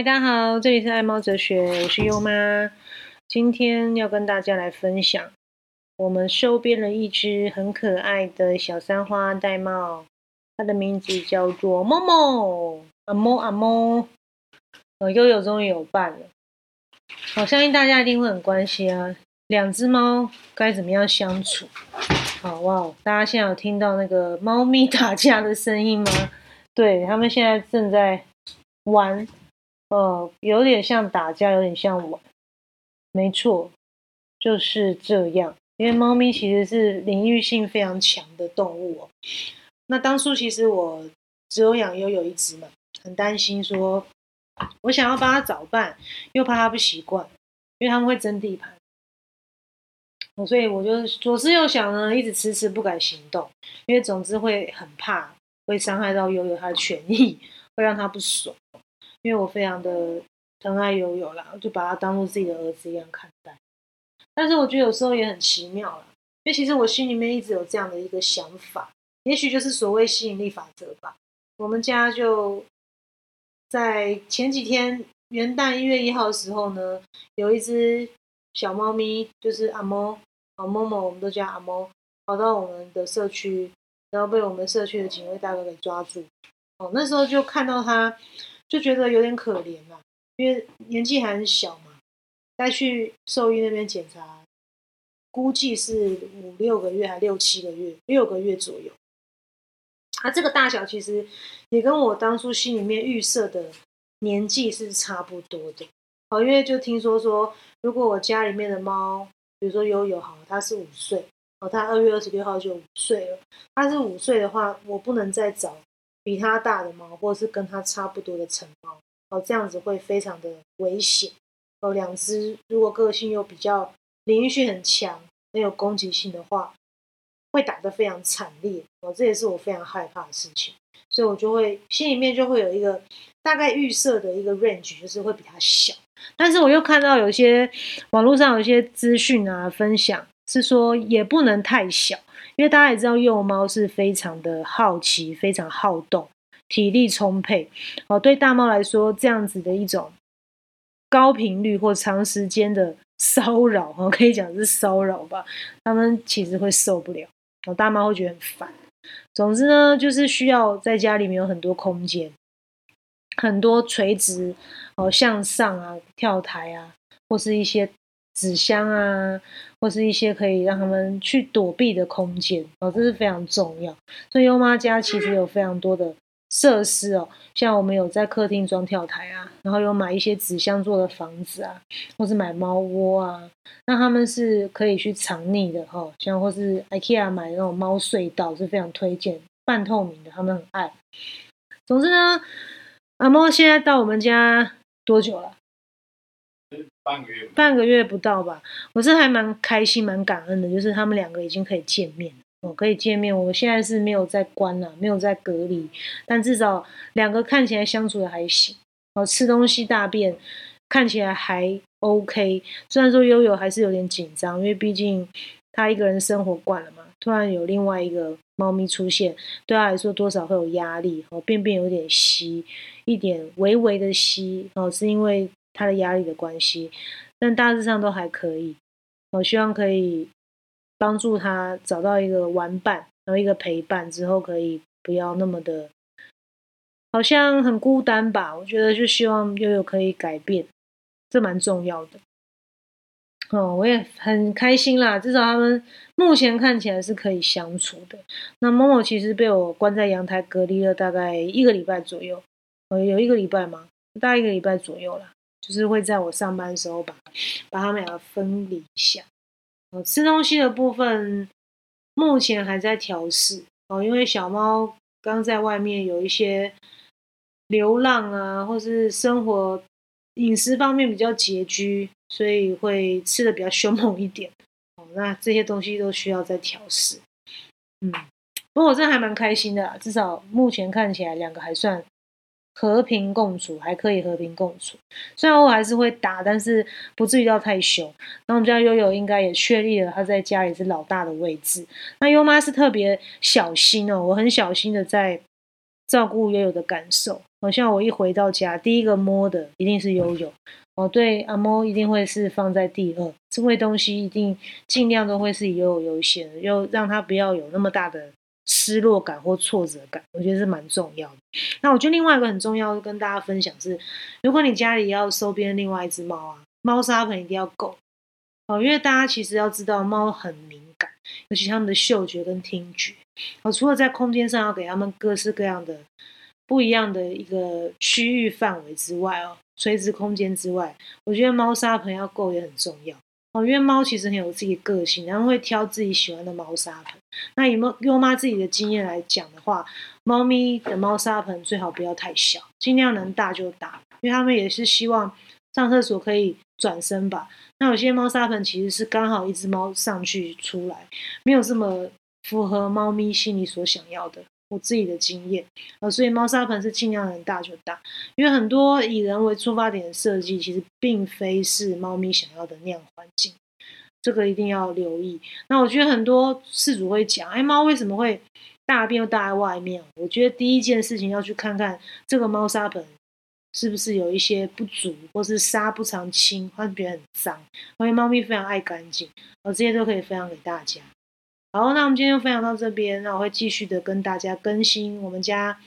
大家好，这里是爱猫哲学，我是优妈。今天要跟大家来分享，我们收编了一只很可爱的小三花玳瑁，它的名字叫做某某阿猫阿猫。呃，悠悠终于有伴了，我相信大家一定会很关心啊，两只猫该怎么样相处？好哇，大家现在有听到那个猫咪打架的声音吗？对他们现在正在玩。呃，有点像打架，有点像玩，没错，就是这样。因为猫咪其实是领域性非常强的动物哦。那当初其实我只有养悠悠一只嘛，很担心说，我想要帮它找伴，又怕它不习惯，因为他们会争地盘。所以我就左思右想呢，一直迟迟不敢行动，因为总之会很怕，会伤害到悠悠它的权益，会让它不爽。因为我非常的疼爱悠悠啦，我就把它当做自己的儿子一样看待。但是我觉得有时候也很奇妙啦，因为其实我心里面一直有这样的一个想法，也许就是所谓吸引力法则吧。我们家就在前几天元旦一月一号的时候呢，有一只小猫咪，就是阿猫，阿某某，我们都叫阿猫，跑到我们的社区，然后被我们社区的警卫大哥给抓住。哦，那时候就看到它。就觉得有点可怜嘛，因为年纪还很小嘛，带去兽医那边检查，估计是五六个月还六七个月，六个月左右。啊，这个大小其实也跟我当初心里面预设的年纪是差不多的。哦，因为就听说说，如果我家里面的猫，比如说悠悠好，它是五岁，哦，它二月二十六号就五岁了，它是五岁的话，我不能再找。比它大的猫，或者是跟它差不多的成猫，哦，这样子会非常的危险。哦，两只如果个性又比较领域性很强、很有攻击性的话，会打得非常惨烈。哦，这也是我非常害怕的事情，所以我就会心里面就会有一个大概预设的一个 range，就是会比它小。但是我又看到有些网络上有些资讯啊，分享是说也不能太小。因为大家也知道，幼猫是非常的好奇、非常好动、体力充沛。哦，对大猫来说，这样子的一种高频率或长时间的骚扰，哦，可以讲是骚扰吧，他们其实会受不了。哦，大猫会觉得很烦。总之呢，就是需要在家里面有很多空间，很多垂直哦向上啊、跳台啊，或是一些。纸箱啊，或是一些可以让他们去躲避的空间哦，这是非常重要。所以优妈家其实有非常多的设施哦，像我们有在客厅装跳台啊，然后有买一些纸箱做的房子啊，或是买猫窝啊，那他们是可以去藏匿的哈。像或是 IKEA 买那种猫隧道是非常推荐，半透明的，他们很爱。总之呢，阿猫现在到我们家多久了？半个月，半个月不到吧。我是还蛮开心、蛮感恩的，就是他们两个已经可以见面哦，可以见面。我现在是没有在关了，没有在隔离，但至少两个看起来相处的还行哦，吃东西、大便看起来还 OK。虽然说悠悠还是有点紧张，因为毕竟他一个人生活惯了嘛，突然有另外一个猫咪出现，对他来说多少会有压力哦，便便有点稀，一点微微的稀哦，是因为。他的压力的关系，但大致上都还可以。我希望可以帮助他找到一个玩伴，然后一个陪伴之后，可以不要那么的，好像很孤单吧。我觉得就希望悠悠可以改变，这蛮重要的。哦，我也很开心啦，至少他们目前看起来是可以相处的。那某某其实被我关在阳台隔离了大概一个礼拜左右，呃，有一个礼拜吗？大概一个礼拜左右啦。就是会在我上班的时候把把他们两个分离一下。哦，吃东西的部分目前还在调试哦，因为小猫刚在外面有一些流浪啊，或是生活饮食方面比较拮据，所以会吃的比较凶猛一点。哦，那这些东西都需要再调试。嗯，不过我真的还蛮开心的，至少目前看起来两个还算。和平共处还可以和平共处，虽然我还是会打，但是不至于到太凶。那我们家悠悠应该也确立了他在家里是老大的位置。那优妈是特别小心哦，我很小心的在照顾悠悠的感受。好像我一回到家，第一个摸的一定是悠悠。哦，对，阿猫一定会是放在第二，这喂东西一定尽量都会是以悠悠优先，又让他不要有那么大的失落感或挫折感，我觉得是蛮重要的。那我觉得另外一个很重要跟大家分享是，如果你家里要收编另外一只猫啊，猫砂盆一定要够。哦，因为大家其实要知道，猫很敏感，尤其他们的嗅觉跟听觉。哦，除了在空间上要给他们各式各样的。不一样的一个区域范围之外哦，垂直空间之外，我觉得猫砂盆要够也很重要哦。因为猫其实很有自己个性，然后会挑自己喜欢的猫砂盆。那以猫优妈自己的经验来讲的话，猫咪的猫砂盆最好不要太小，尽量能大就大，因为他们也是希望上厕所可以转身吧。那有些猫砂盆其实是刚好一只猫上去出来，没有这么符合猫咪心里所想要的。我自己的经验，呃，所以猫砂盆是尽量能大就大，因为很多以人为出发点的设计，其实并非是猫咪想要的那样环境，这个一定要留意。那我觉得很多事主会讲，哎，猫为什么会大便又大在外面？我觉得第一件事情要去看看这个猫砂盆是不是有一些不足，或是沙不常清，或者觉得很脏，因为猫咪非常爱干净，我这些都可以分享给大家。好，那我们今天就分享到这边。那我会继续的跟大家更新我们家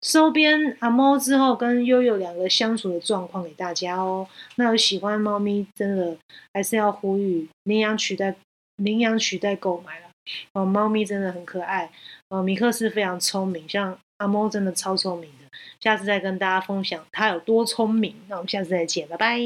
收编阿猫之后跟悠悠两个相处的状况给大家哦。那有喜欢猫咪，真的还是要呼吁领养取代领养取代购买了。哦，猫咪真的很可爱。哦，米克斯非常聪明，像阿猫真的超聪明的。下次再跟大家分享它有多聪明。那我们下次再见，拜拜。